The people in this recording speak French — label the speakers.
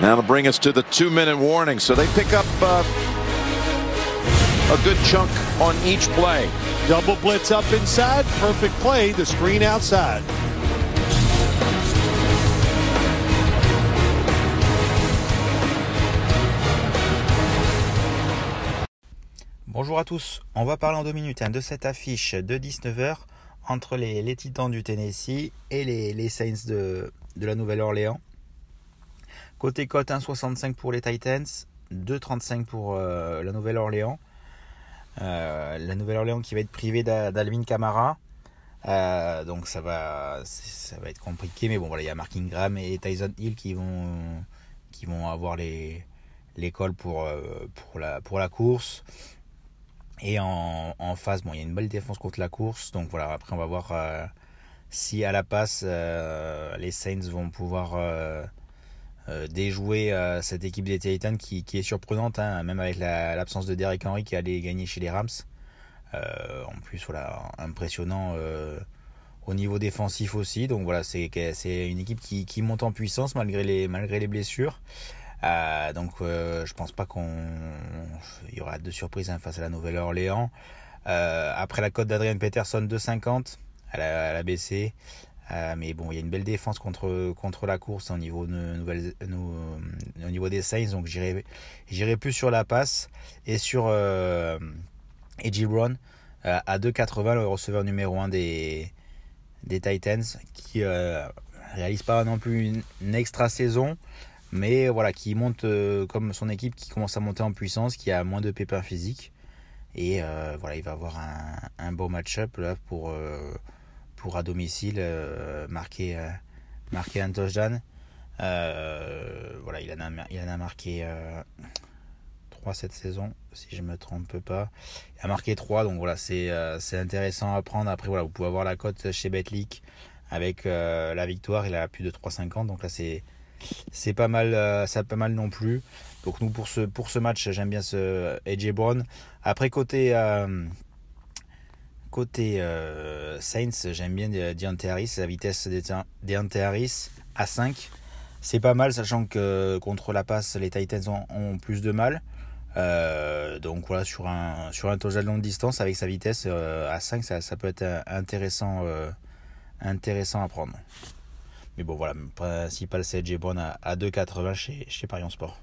Speaker 1: That'll bring us to the two-minute warning. So they pick up uh, a good chunk on each play.
Speaker 2: Double blitz up inside. Perfect play. The screen outside.
Speaker 3: Bonjour à tous, on va parler en deux minutes hein, de cette affiche de 19h entre les, les, Titans du Tennessee et les, les Saints de, de la Nouvelle-Orléans. Côté cote 1,65 pour les Titans, 2,35 pour euh, la Nouvelle-Orléans. Euh, la Nouvelle-Orléans qui va être privée d'Alvin Kamara. Euh, donc ça va, ça va être compliqué, mais bon voilà, il y a Mark Ingram et Tyson Hill qui vont, qui vont avoir les l'école pour, pour, la, pour la course. Et en, en, face, bon, il y a une belle défense contre la course. Donc voilà, après on va voir si à la passe les Saints vont pouvoir euh, déjouer cette équipe des Titans qui, qui est surprenante, hein, même avec l'absence de Derek Henry qui allait gagner chez les Rams. en plus, voilà, impressionnant au niveau défensif aussi. Donc voilà, c'est une équipe qui, qui, monte en puissance malgré les, malgré les blessures. Euh, donc euh, je pense pas qu'on y aura de surprises hein, face à la Nouvelle-Orléans. Euh, après la cote d'Adrian Peterson 2,50, elle a, elle a baissé. Euh, mais bon, il y a une belle défense contre, contre la course au niveau, de au niveau des Saints. Donc j'irai plus sur la passe et sur euh, Edgy Brown à 2,80, le receveur numéro 1 des, des Titans, qui réalise pas non plus une, extra saison mais voilà, qui monte euh, comme son équipe qui commence à monter en puissance, qui a moins de pépins physiques. Et euh, voilà, il va avoir un, un beau match-up pour, euh, à domicile marquer, marquer un touchdown. voilà, il en a, il en a marqué 3 cette saison, si je me trompe pas. Il a marqué 3, donc voilà, c'est intéressant à prendre. Après, voilà, vous pouvez avoir la cote chez Betlic avec la victoire, il a plus de 3,50, donc là c'est c'est pas mal, euh, ça pas mal non plus. Donc nous pour ce pour ce match, j'aime bien ce AJ Brown. Après côté euh, côté euh, Saints, j'aime bien Deontay Harris, la vitesse Deontay Harris à 5. C'est pas mal, sachant que contre la passe, les Titans ont, plus de mal. donc voilà, sur un, sur un total longue distance, avec sa vitesse à 5, ça, peut être intéressant, à prendre. Mais bon, voilà, principal c'est Brown à, à 2,80 chez, chez Parion Sport.